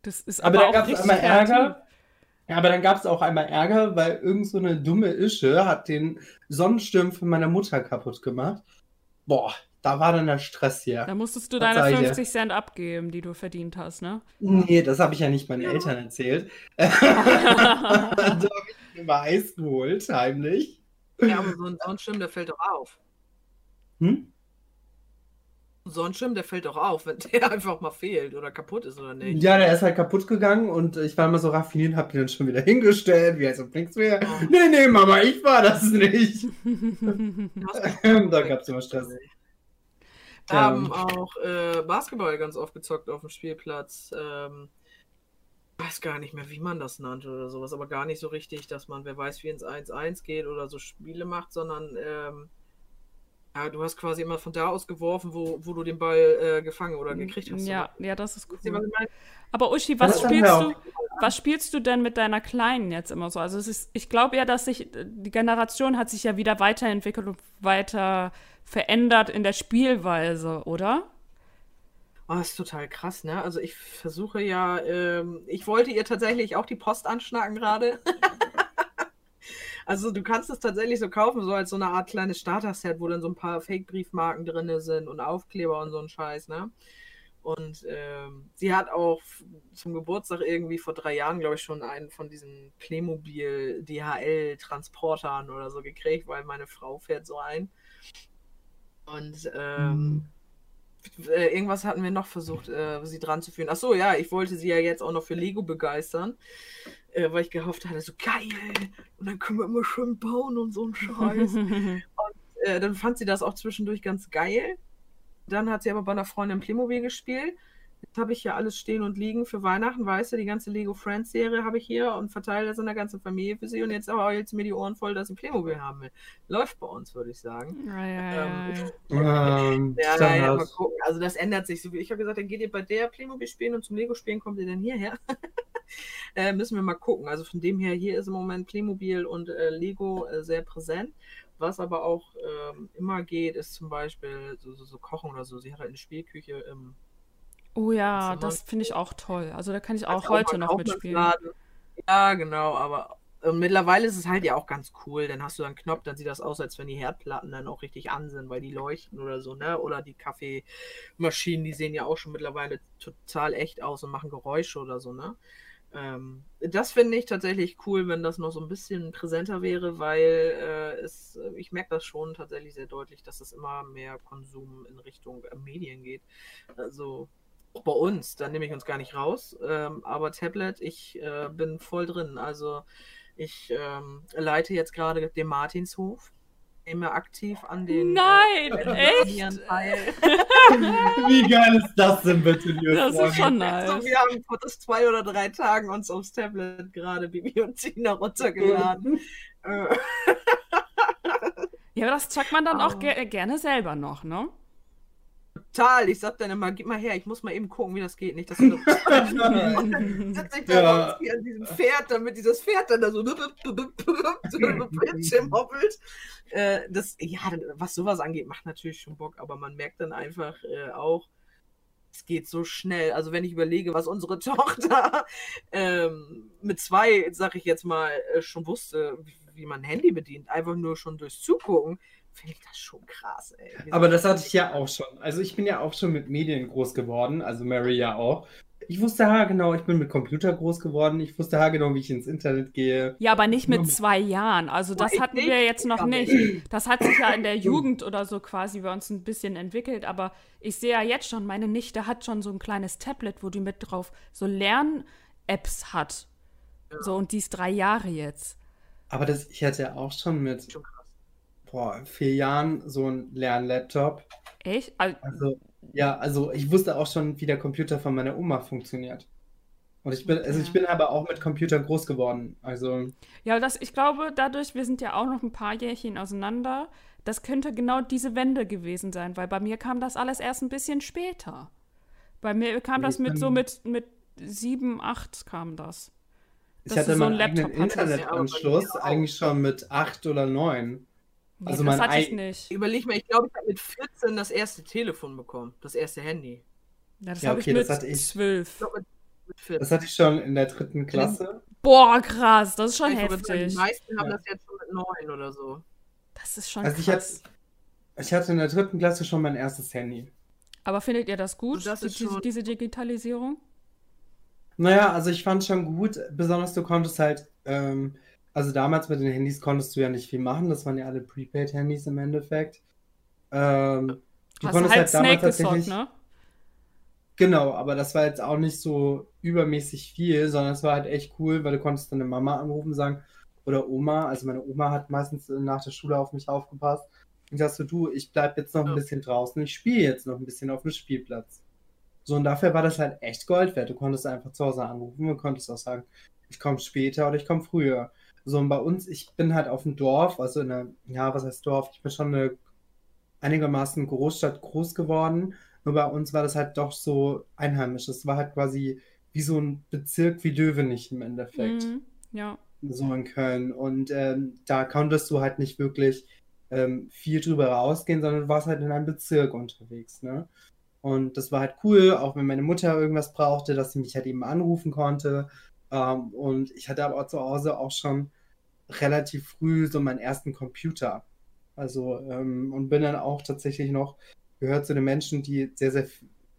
Das ist Aber aber, dann auch gab es einmal kreativ. Ärger. Ja, aber dann gab es auch einmal Ärger, weil irgend so eine dumme Ische hat den Sonnenschirm von meiner Mutter kaputt gemacht. Boah, da war dann der Stress hier. Da musstest du deine sag ich dir? 50 Cent abgeben, die du verdient hast, ne? Nee, das habe ich ja nicht meinen Eltern erzählt. da habe ich mir mal Eis geholt, heimlich. Ja, aber so ein Sonnenschirm, der fällt doch auf. Hm? Ein Sonnenschirm, der fällt doch auf, wenn der einfach mal fehlt oder kaputt ist oder nicht. Ja, der ist halt kaputt gegangen und ich war immer so raffiniert und hab den dann schon wieder hingestellt, wie als ob nichts wäre. Nee, nee, Mama, ich war das nicht. da gab es immer Stress. Wir haben auch äh, Basketball ganz oft gezockt auf dem Spielplatz. Ähm, weiß gar nicht mehr, wie man das nannte oder sowas, aber gar nicht so richtig, dass man, wer weiß, wie ins 1-1 geht oder so Spiele macht, sondern ähm, ja, du hast quasi immer von da aus geworfen, wo, wo du den Ball äh, gefangen oder gekriegt hast. ja, ja, das ist cool. Aber Uschi, was spielst du? Was spielst du denn mit deiner Kleinen jetzt immer so? Also es ist, ich glaube ja, dass sich die Generation hat sich ja wieder weiterentwickelt und weiter verändert in der Spielweise, oder? Oh, das ist total krass, ne? Also ich versuche ja, ähm, ich wollte ihr tatsächlich auch die Post anschnacken gerade. also du kannst es tatsächlich so kaufen, so als so eine Art kleines Starter-Set, wo dann so ein paar Fake-Briefmarken drin sind und Aufkleber und so ein Scheiß, ne? Und ähm, sie hat auch zum Geburtstag irgendwie vor drei Jahren, glaube ich, schon einen von diesen Playmobil DHL-Transportern oder so gekriegt, weil meine Frau fährt so ein. Und ähm, äh, irgendwas hatten wir noch versucht, äh, sie dran zu führen. Ach so, ja, ich wollte sie ja jetzt auch noch für Lego begeistern, äh, weil ich gehofft hatte, so geil, und dann können wir immer schön bauen und so ein Scheiß. äh, dann fand sie das auch zwischendurch ganz geil. Dann hat sie aber bei einer Freundin Playmobil gespielt. Jetzt habe ich ja alles stehen und liegen für Weihnachten, weißt du, die ganze Lego Friends Serie habe ich hier und verteile das in der ganzen Familie für sie und jetzt aber jetzt mir die Ohren voll, dass ich Playmobil haben will. Läuft bei uns, würde ich sagen. Ja, ja, ja, Ähm, ja. Ähm, Ja, Standard. naja, mal gucken. Also das ändert sich. so. Ich habe gesagt, dann geht ihr bei der Playmobil spielen und zum Lego spielen kommt ihr dann hierher. äh, müssen wir mal gucken. Also von dem her, hier ist im Moment Playmobil und äh, Lego äh, sehr präsent. Was aber auch ähm, immer geht, ist zum Beispiel so, so, so Kochen oder so. Sie hat halt eine Spielküche im Oh ja, Zimmer. das finde ich auch toll. Also da kann ich auch heute mal noch mitspielen. Ja, genau, aber mittlerweile ist es halt ja auch ganz cool. Dann hast du einen Knopf, dann sieht das aus, als wenn die Herdplatten dann auch richtig an sind, weil die leuchten oder so, ne? Oder die Kaffeemaschinen, die sehen ja auch schon mittlerweile total echt aus und machen Geräusche oder so, ne? Ähm, das finde ich tatsächlich cool, wenn das noch so ein bisschen präsenter wäre, weil äh, es, äh, ich merke das schon tatsächlich sehr deutlich, dass es immer mehr Konsum in Richtung äh, Medien geht. Also auch bei uns, da nehme ich uns gar nicht raus. Ähm, aber Tablet, ich äh, bin voll drin. Also ich ähm, leite jetzt gerade den Martinshof. Nehme aktiv an den. Nein, äh, echt? Teil. Wie geil ist das denn bitte, liebe Das ist schon nice. wir haben vor das zwei oder drei Tagen uns aufs Tablet gerade Bibi und Tina runtergeladen. äh, Ja, aber das zockt man dann auch Ah. ge gerne selber noch, ne? Total. Ich sag dann immer, gib mal her, ich muss mal eben gucken, wie das geht. Nicht, dass du sitze ich da Ja. hier an diesem Pferd, damit dieses Pferd dann da so, so Bildschirm hoppelt. Äh, das, ja, was sowas angeht, macht natürlich schon Bock, aber man merkt dann einfach äh, auch, es geht so schnell. Also wenn ich überlege, was unsere Tochter ähm, mit zwei, sag ich jetzt mal, äh, schon wusste, wie, wie man ein Handy bedient, einfach nur schon durchs Zugucken, finde ich das schon krass, ey. Aber das hatte ich ja auch schon. Also ich bin ja auch schon mit Medien groß geworden, also Mary ja auch. Ich wusste ha genau, ich bin mit Computer groß geworden. Ich wusste ha genau, wie ich ins Internet gehe. Ja, aber nicht mit zwei Jahren. Also das ich hatten wir jetzt noch nicht. Das hat sich ja in der Jugend oder so quasi bei uns ein bisschen entwickelt. Aber ich sehe ja jetzt schon, meine Nichte hat schon so ein kleines Tablet, wo die mit drauf so Lern-Apps hat. So, und die ist drei Jahre jetzt. Aber das, ich hatte ja auch schon mit. Boah, vier Jahren so einen Lernlaptop. Echt? Also, Also, ja, also ich wusste auch schon, wie der Computer von meiner Oma funktioniert. Und ich bin, also ich bin aber auch mit Computer groß geworden. Also, Ja, das, ich glaube, dadurch, wir sind ja auch noch ein paar Jährchen auseinander, das könnte genau diese Wende gewesen sein, weil bei mir kam das alles erst ein bisschen später. Bei mir kam das ich mit so mit, mit sieben, acht kam das. ich Dass hatte so einen meinen eigenen. Internetanschluss eigentlich schon mit acht oder neun. Nee, Also das hatte ich nicht. Überleg mal, ich glaube, ich habe mit 14 das erste Telefon bekommen. Das erste Handy. Ja, das Ja, habe okay, ich mit das hatte ich. Ich zwölf. glaube, mit, mit 14. Das hatte ich schon in der dritten Klasse. Boah, krass, das ist schon Ich heftig. Die meisten haben Ja. das jetzt schon mit 9 oder so. Das ist schon Also ich hatte, krass. ich hatte in der dritten Klasse schon mein erstes Handy. Aber findet ihr das gut, das die, schon- diese Digitalisierung? Naja, also ich fand schon gut, besonders du konntest halt, ähm, also damals mit den Handys konntest du ja nicht viel machen, das waren ja alle Prepaid-Handys im Endeffekt. Ähm, du Hast du konntest halt halt damals Snake tatsächlich, ne? genau, aber das war jetzt auch nicht so übermäßig viel, sondern es war halt echt cool, weil du konntest deine Mama anrufen, sagen, oder Oma, also meine Oma hat meistens äh, nach der Schule auf mich aufgepasst und sagst du, du, ich bleib jetzt noch ein Ja. bisschen draußen, ich spiele jetzt noch ein bisschen auf dem Spielplatz. So, und dafür war das halt echt Gold wert. Du konntest einfach zu Hause anrufen und konntest auch sagen, ich komme später oder ich komme früher. So, und bei uns, ich bin halt auf dem Dorf, also in einer, ja, was heißt Dorf? Ich bin schon eine einigermaßen Großstadt groß geworden. Nur bei uns war das halt doch so einheimisch. Es war halt quasi wie so ein Bezirk wie Löwenich im Endeffekt Mhm. Ja. so in Köln. Und ähm, da konntest du halt nicht wirklich ähm, viel drüber rausgehen, sondern du warst halt in einem Bezirk unterwegs, ne? Und das war halt cool, auch wenn meine Mutter irgendwas brauchte, dass sie mich halt eben anrufen konnte. Ähm, und ich hatte aber zu Hause auch schon relativ früh so meinen ersten Computer. Also, ähm, und bin dann auch tatsächlich noch, gehört zu den Menschen, die sehr, sehr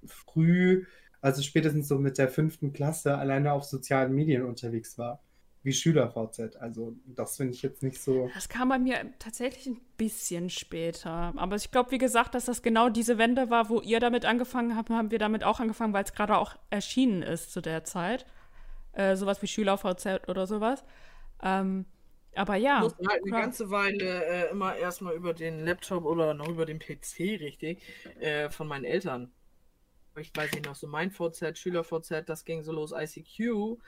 früh, also spätestens so mit der fünften Klasse, alleine auf sozialen Medien unterwegs war wie SchülerVZ. Also das finde ich jetzt nicht so. Das kam bei mir tatsächlich ein bisschen später. Aber ich glaube, wie gesagt, dass das genau diese Wende war, wo ihr damit angefangen habt, haben wir damit auch angefangen, weil es gerade auch erschienen ist zu der Zeit. Äh, sowas wie SchülerVZ oder sowas. Ähm, aber ja. Ich musste halt eine ganze Weile äh, immer erstmal über den Laptop oder noch über den PC, richtig, äh, von meinen Eltern ich weiß nicht noch, so mein VZ, Schüler-VZ, das ging so los, ICQ.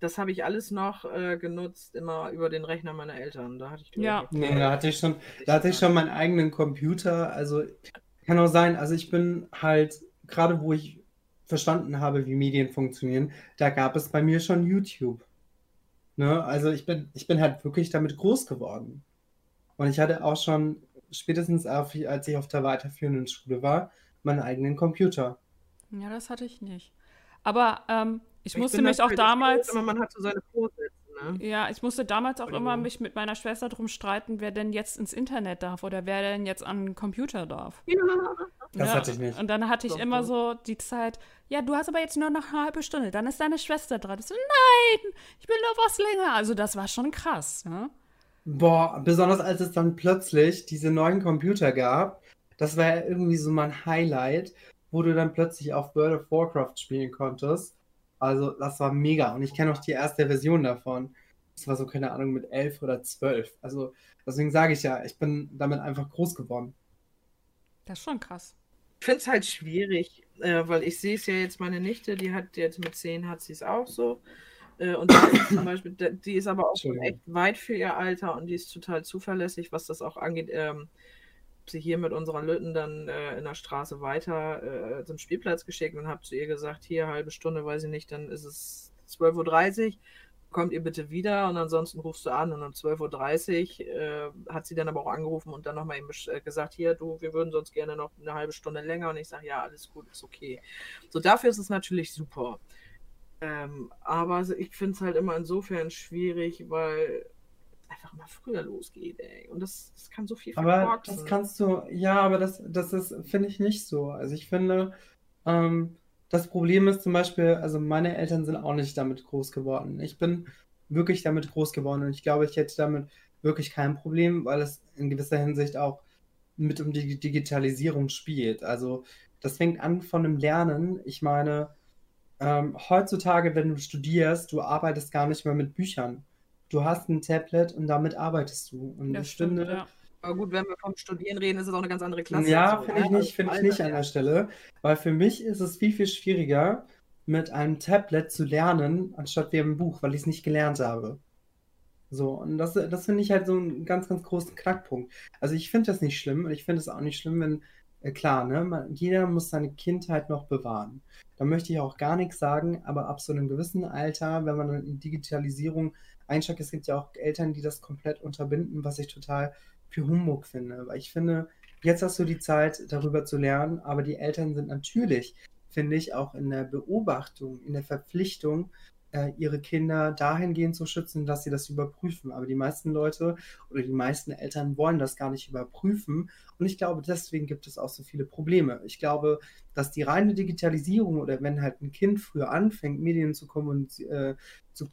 Das habe ich alles noch äh, genutzt, immer über den Rechner meiner Eltern. Da hatte ich Ja. Nee, da hatte ich schon, da hatte ich schon meinen eigenen Computer. Also kann auch sein, also ich bin halt, gerade wo ich verstanden habe, wie Medien funktionieren, da gab es bei mir schon YouTube. Ne? Also ich bin, ich bin halt wirklich damit groß geworden. Und ich hatte auch schon, spätestens auf, als ich auf der weiterführenden Schule war, meinen eigenen Computer. Ja, das hatte ich nicht. Aber ähm, ich Ich musste mich das auch halt damals, Aber man hat so seine Vorsätze, ne? ja, ich musste damals auch Oder immer mich mit meiner Schwester drum streiten, wer denn jetzt ins Internet darf oder wer denn jetzt an den Computer darf. Ja. Das hatte ich nicht. Und dann hatte ich Doch, immer doch. so die Zeit, ja, du hast aber jetzt nur noch eine halbe Stunde, dann ist deine Schwester dran. Ich so, nein, ich will nur was länger. Also das war schon krass, ne? Boah, besonders als es dann plötzlich diese neuen Computer gab, das war ja irgendwie so mein Highlight, wo du dann plötzlich auch World of Warcraft spielen konntest. Also das war mega und ich kenne auch die erste Version davon. Das war so, keine Ahnung, mit elf oder zwölf. Also deswegen sage ich ja, ich bin damit einfach groß geworden. Das ist schon krass. Ich finde es halt schwierig, äh, weil ich sehe es ja jetzt, meine Nichte, die hat jetzt mit 10 hat sie es auch so. Äh, und zum Beispiel, die ist aber auch schon echt weit für ihr Alter und die ist total zuverlässig, was das auch angeht. Ähm, sie hier mit unserer Lütten dann äh, in der Straße weiter äh, zum Spielplatz geschickt und habe zu ihr gesagt, hier halbe Stunde, weiß ich nicht, dann ist es 12.30 Uhr, kommt ihr bitte wieder und ansonsten rufst du an und um 12.30 Uhr äh, hat sie dann aber auch angerufen und dann nochmal eben äh, gesagt, hier, du, wir würden sonst gerne noch eine halbe Stunde länger und ich sage, ja, alles gut, ist okay. So, dafür ist es natürlich super. Ähm, aber ich finde es halt immer insofern schwierig, weil einfach immer früher losgeht, ey. Und das, das kann so viel Aber verkorksen. das kannst du, ja, aber das, das ist, finde ich nicht so. Also ich finde, ähm, das Problem ist zum Beispiel, also meine Eltern sind auch nicht damit groß geworden. Ich bin wirklich damit groß geworden und ich glaube, ich hätte damit wirklich kein Problem, weil es in gewisser Hinsicht auch mit um die Digitalisierung spielt. Also das fängt an von dem Lernen. Ich meine, ähm, heutzutage, wenn du studierst, du arbeitest gar nicht mehr mit Büchern. Du hast ein Tablet und damit arbeitest du. Und stimmt, finde, ja. Aber gut, wenn wir vom Studieren reden, ist es auch eine ganz andere Klasse. ja, so, finde ich nicht, finde ich nicht an der Stelle, weil für mich ist es viel, viel schwieriger, mit einem Tablet zu lernen, anstatt wie im Buch, weil ich es nicht gelernt habe. So, und das, das finde ich halt so einen ganz, ganz großen Knackpunkt. Also ich finde das nicht schlimm und ich finde es auch nicht schlimm, wenn, äh, klar, ne, man, jeder muss seine Kindheit noch bewahren. Da möchte ich auch gar nichts sagen, aber ab so einem gewissen Alter, wenn man dann in Digitalisierung einsteigt, es gibt ja auch Eltern, die das komplett unterbinden, was ich total für Humbug finde. Weil ich finde, jetzt hast du die Zeit, darüber zu lernen, aber die Eltern sind natürlich, finde ich, auch in der Beobachtung, in der Verpflichtung, äh, ihre Kinder dahingehend zu schützen, dass sie das überprüfen. Aber die meisten Leute oder die meisten Eltern wollen das gar nicht überprüfen. Und ich glaube, deswegen gibt es auch so viele Probleme. Ich glaube, dass die reine Digitalisierung oder wenn halt ein Kind früher anfängt, Medien zu äh, zu,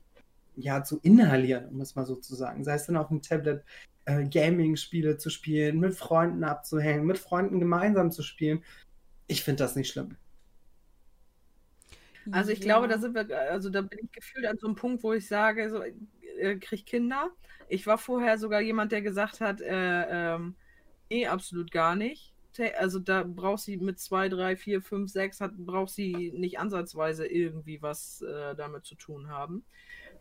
ja, zu inhalieren, um es mal so zu sagen, sei es dann auf dem Tablet, äh, Gaming-Spiele zu spielen, mit Freunden abzuhängen, mit Freunden gemeinsam zu spielen. Ich finde das nicht schlimm. Also ich Ja. glaube, da sind wir, also da bin ich gefühlt an so einem Punkt, wo ich sage, so, äh, krieg Kinder. Ich war vorher sogar jemand, der gesagt hat, äh, ähm, nee, absolut gar nicht. Also da braucht sie mit zwei, drei, vier, fünf, sechs, hat, braucht sie nicht ansatzweise irgendwie was äh, damit zu tun haben.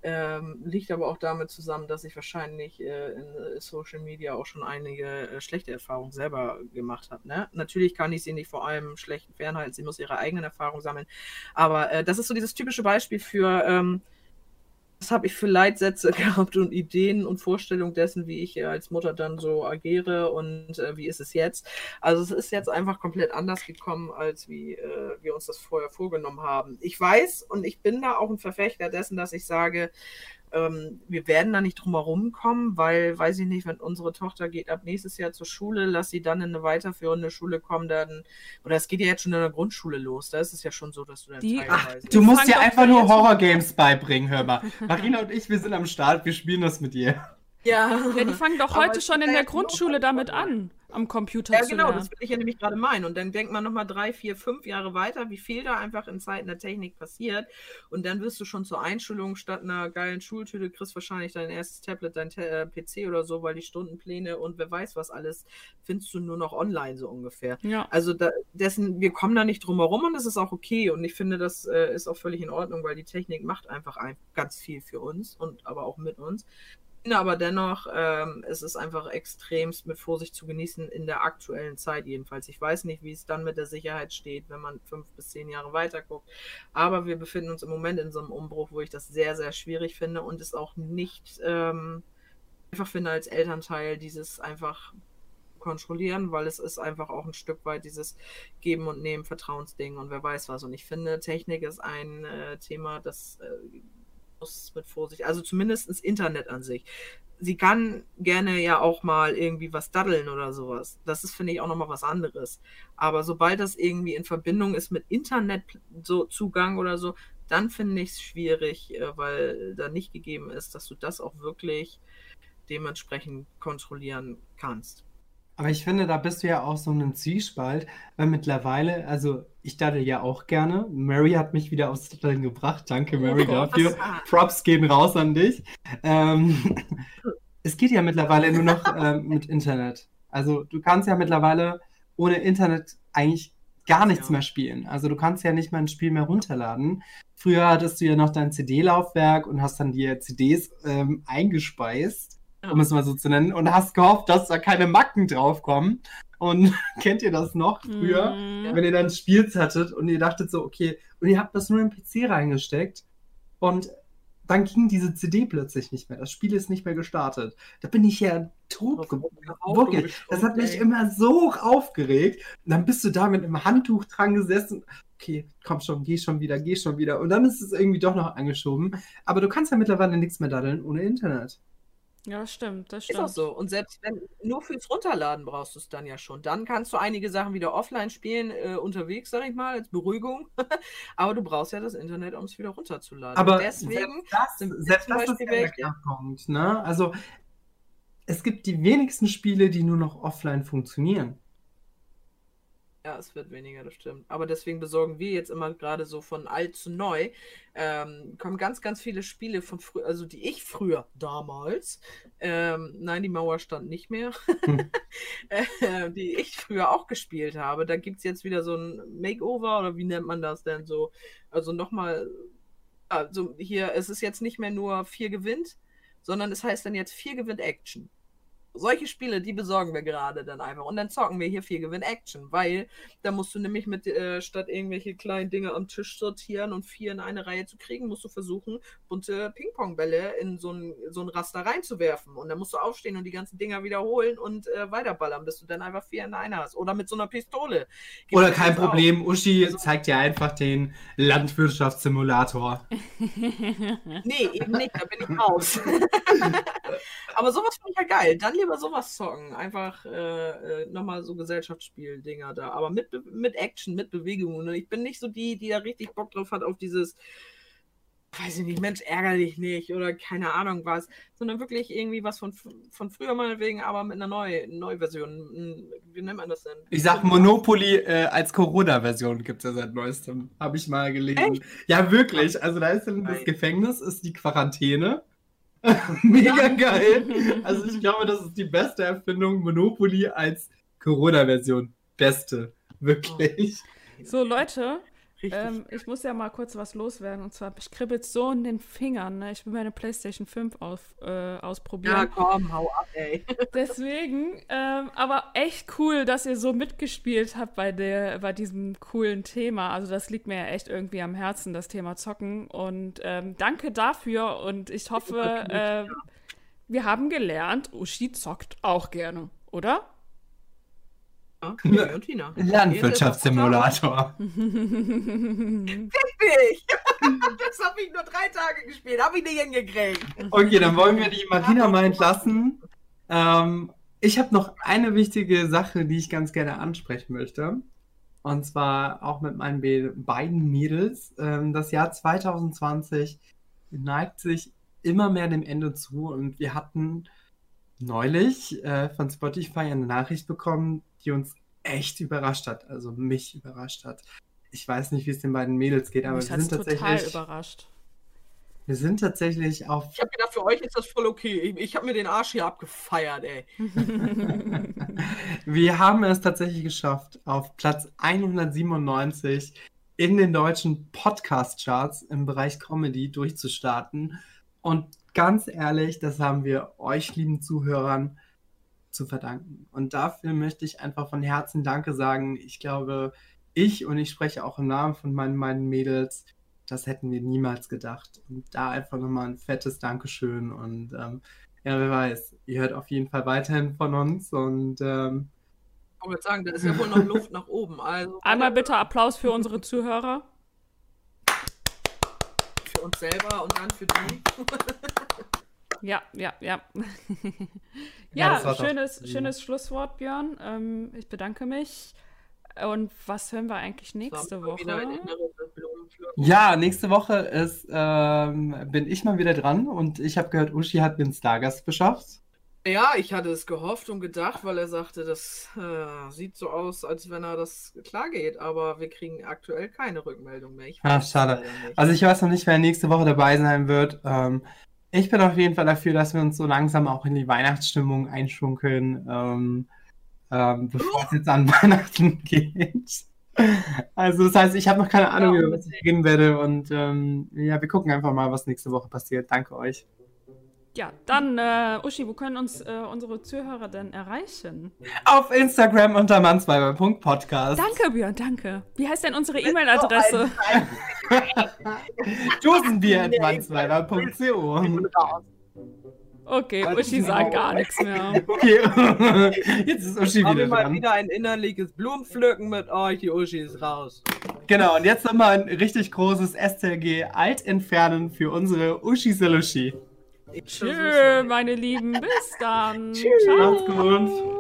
Ähm, liegt aber auch damit zusammen, dass ich wahrscheinlich äh, in äh, Social Media auch schon einige äh, schlechte Erfahrungen selber gemacht habe. Ne? Natürlich kann ich sie nicht vor allem schlechten fernhalten, sie muss ihre eigenen Erfahrungen sammeln. Aber äh, das ist so dieses typische Beispiel für, ähm, was habe ich für Leitsätze gehabt und Ideen und Vorstellungen dessen, wie ich äh, als Mutter dann so agiere und äh, wie ist es jetzt. Also es ist jetzt einfach komplett anders gekommen, als wie äh, wir uns das vorher vorgenommen haben. Ich weiß und ich bin da auch ein Verfechter dessen, dass ich sage, ähm, wir werden da nicht drum herum kommen, weil, weiß ich nicht, wenn unsere Tochter geht ab nächstes Jahr zur Schule, lass sie dann in eine weiterführende Schule kommen, dann, oder es geht ja jetzt schon in der Grundschule los, da ist es ja schon so, dass du dann Die- teilweise... Du musst dir einfach nur Horrorgames beibringen, hör mal. Marina und ich, wir sind am Start, wir spielen das mit dir. ja. Ja, die fangen doch heute schon in der Grundschule damit an. Am Computer Ja, zu genau, lernen. das will ich ja nämlich gerade meinen. Und dann denkt man nochmal drei, vier, fünf Jahre weiter, wie viel da einfach in Zeiten der Technik passiert. Und dann wirst du schon zur Einschulung statt einer geilen Schultüte, kriegst wahrscheinlich dein erstes Tablet, dein äh, PC oder so, weil die Stundenpläne und wer weiß was alles, findest du nur noch online so ungefähr. Ja. Also da, dessen, wir kommen da nicht drum herum und das ist auch okay. Und ich finde, das äh, ist auch völlig in Ordnung, weil die Technik macht einfach ein, ganz viel für uns und aber auch mit uns. Finde aber dennoch, ähm, es ist einfach extremst mit Vorsicht zu genießen in der aktuellen Zeit jedenfalls. Ich weiß nicht, wie es dann mit der Sicherheit steht, wenn man fünf bis zehn Jahre weiter guckt. Aber wir befinden uns im Moment in so einem Umbruch, wo ich das sehr, sehr schwierig finde und es auch nicht ähm, einfach finde als Elternteil dieses einfach kontrollieren, weil es ist einfach auch ein Stück weit dieses Geben und Nehmen, Vertrauensding und wer weiß was. Und ich finde, Technik ist ein äh, Thema, das äh, muss mit Vorsicht, also zumindest das Internet an sich. Sie kann gerne ja auch mal irgendwie was daddeln oder sowas. Das ist, finde ich, auch nochmal was anderes. Aber sobald das irgendwie in Verbindung ist mit Internet, so oder so, dann finde ich es schwierig, äh, weil da nicht gegeben ist, dass du das auch wirklich dementsprechend kontrollieren kannst. Aber ich finde, da bist du ja auch so in einem Zwiespalt, weil mittlerweile, also ich daddel ja auch gerne. Mary hat mich wieder aufs Daddeln gebracht. Danke, Mary, dafür. Props gehen raus an dich. Ähm, es geht ja mittlerweile nur noch ähm, mit Internet. Also du kannst ja mittlerweile ohne Internet eigentlich gar nichts Ja. mehr spielen. Also du kannst ja nicht mal ein Spiel mehr runterladen. Früher hattest du ja noch dein CD-Laufwerk und hast dann die CDs ähm, eingespeist. Um es mal so zu nennen, und hast gehofft, dass da keine Macken draufkommen. Und kennt ihr das noch früher? Mhm. wenn ihr dann Spiels hattet und ihr dachtet so, okay, und ihr habt das nur in den PC reingesteckt und dann ging diese CD plötzlich nicht mehr. Das Spiel ist nicht mehr gestartet. Da bin ich ja tot geworden. Das hat mich immer so aufgeregt. Und dann bist du da mit einem Handtuch dran gesessen. Okay, komm schon, geh schon wieder, geh schon wieder. Und dann ist es irgendwie doch noch angeschoben. Aber du kannst ja mittlerweile nichts mehr daddeln ohne Internet. Ja, stimmt, das Ist auch stimmt. so. Und selbst wenn nur fürs Runterladen brauchst du es dann ja schon. Dann kannst du einige Sachen wieder offline spielen, äh, unterwegs, sag ich mal, als Beruhigung. Aber du brauchst ja das Internet, um es wieder runterzuladen. Aber Und deswegen selbst das, selbst das ist Beispiel ja. Knackpunkt, ne? Also es gibt die wenigsten Spiele, die nur noch offline funktionieren. Ja, es wird weniger, das stimmt. Aber deswegen besorgen wir jetzt immer gerade so von alt zu neu. Ähm, kommen ganz, ganz viele Spiele von früher, also die ich früher, damals, ähm, nein, die Mauer stand nicht mehr, Hm. äh, die ich früher auch gespielt habe. Da gibt es jetzt wieder so ein Makeover oder wie nennt man das denn so? Also nochmal, also hier, es ist jetzt nicht mehr nur vier gewinnt, sondern es heißt dann jetzt vier gewinnt Action. Solche Spiele, die besorgen wir gerade dann einfach. Und dann zocken wir hier vier Gewinn Action, weil da musst du nämlich mit, äh, statt irgendwelche kleinen Dinge am Tisch sortieren und vier in eine Reihe zu kriegen, musst du versuchen, bunte Ping-Pong-Bälle in so ein, so ein Raster reinzuwerfen. Und dann musst du aufstehen und die ganzen Dinger wiederholen und äh, weiterballern, bis du dann einfach vier in eine hast. Oder mit so einer Pistole. Gibt's Oder kein. Problem, Uschi Also- zeigt dir einfach den Landwirtschaftssimulator. Nee, eben nicht, da bin ich raus. Aber sowas finde ich ja geil. Dann lieber sowas zocken. Einfach äh, äh, nochmal so Gesellschaftsspiel-Dinger da. Aber mit, mit Action, mit Bewegung. Und ich bin nicht so die, die da richtig Bock drauf hat auf dieses, weiß ich nicht, Mensch, ärger dich nicht oder keine Ahnung was. Sondern wirklich irgendwie was von, von früher meinetwegen, aber mit einer Neu Neuversion. Hm, Wie nennt man das denn? Ich sag Monopoly äh, als Corona-Version gibt es ja seit neuestem. Habe ich mal gelesen. Ja, wirklich. Also da ist dann das. Gefängnis, ist die Quarantäne. Mega geil. Also ich glaube, das ist die beste Erfindung. Monopoly als Corona-Version. Beste. Wirklich. So, Leute. Ähm, ich muss ja mal kurz was loswerden. Und zwar, ich kribbelt so in den Fingern. Ne? Ich will meine PlayStation 5 auf, äh, ausprobieren. ja, komm, hau ab, ey. Deswegen, ähm, aber echt cool, dass ihr so mitgespielt habt bei, der, bei diesem coolen Thema. Also das liegt mir ja echt irgendwie am Herzen, das Thema Zocken. Und ähm, danke dafür und ich hoffe, äh, wir haben gelernt, Uschi zockt auch gerne, oder? Ja, Mimi und Tina. Landwirtschaftssimulator. Richtig! das habe ich nur drei Tage gespielt, habe ich nicht hingekriegt. Okay, dann wollen wir die Martina mal entlassen. Ähm, ich habe noch eine wichtige Sache, die ich ganz gerne ansprechen möchte. Und zwar auch mit meinen be beiden Mädels. Ähm, das Jahr 2020 neigt sich immer mehr dem Ende zu und wir hatten neulich äh, von Spotify eine Nachricht bekommen, die uns echt überrascht hat, also mich überrascht hat. Ich weiß nicht, wie es den beiden Mädels geht, aber Mich wir sind total tatsächlich, überrascht. wir sind tatsächlich auf Ich habe gedacht, für euch ist das voll okay. Ich, ich habe mir den Arsch hier abgefeiert, ey. Wir haben es tatsächlich geschafft, auf Platz 197 in den deutschen Podcast-Charts im Bereich Comedy durchzustarten. Und ganz ehrlich, das haben wir euch, lieben Zuhörern, zu verdanken. Und dafür möchte ich einfach von Herzen Danke sagen. Ich glaube, ich und ich spreche auch im Namen von meinen, meinen Mädels, das hätten wir niemals gedacht. Und da einfach nochmal ein fettes Dankeschön. Und ähm, ja, wer weiß, ihr hört auf jeden Fall weiterhin von uns und ähm, Ich wollte sagen, da ist ja wohl noch Luft nach oben. Also Einmal bitte Applaus für unsere Zuhörer. Für uns selber und dann für die. Ja, ja, ja. Ja, ja, war doch- schönes, schönes Schlusswort, Björn. Ähm, ich bedanke mich. Und was hören wir eigentlich nächste Woche? Ja, nächste Woche ist, ähm, bin ich mal wieder dran und ich habe gehört, Uschi hat mir einen Stargast beschafft. Ja, ich hatte es gehofft und gedacht, weil er sagte, das äh, sieht so aus, als wenn er das klar geht, aber wir kriegen aktuell keine Rückmeldung mehr. Ich Ah, schade. Also ich weiß noch nicht, wer nächste Woche dabei sein wird. Ähm, ich bin auf jeden Fall dafür, dass wir uns so langsam auch in die Weihnachtsstimmung einschunkeln, ähm, ähm, bevor es jetzt an Weihnachten geht. Also das heißt, ich habe noch keine Ahnung, Ja, was ich reden werde und ähm, ja, wir gucken einfach mal, was nächste Woche passiert. Danke euch. Ja, dann, äh, Uschi, wo können uns äh, unsere Zuhörer denn erreichen? Auf Instagram unter mannsweiber.podcast. Danke, Björn, danke. Wie heißt denn unsere E-Mail-Adresse? Dosenbier.mannsweiber.co Okay, Uschi sagt gar nichts mehr. Okay, jetzt ist Uschi Haben wieder wir mal dran. wieder ein innerliches Blumenpflücken mit euch. Die Uschi ist raus. Genau, und jetzt nochmal ein richtig großes STLG Alt entfernen für unsere Uschi Salushi. Ich Tschö, meine Lieben, bis dann. Tschüss. Ciao. Macht's gut.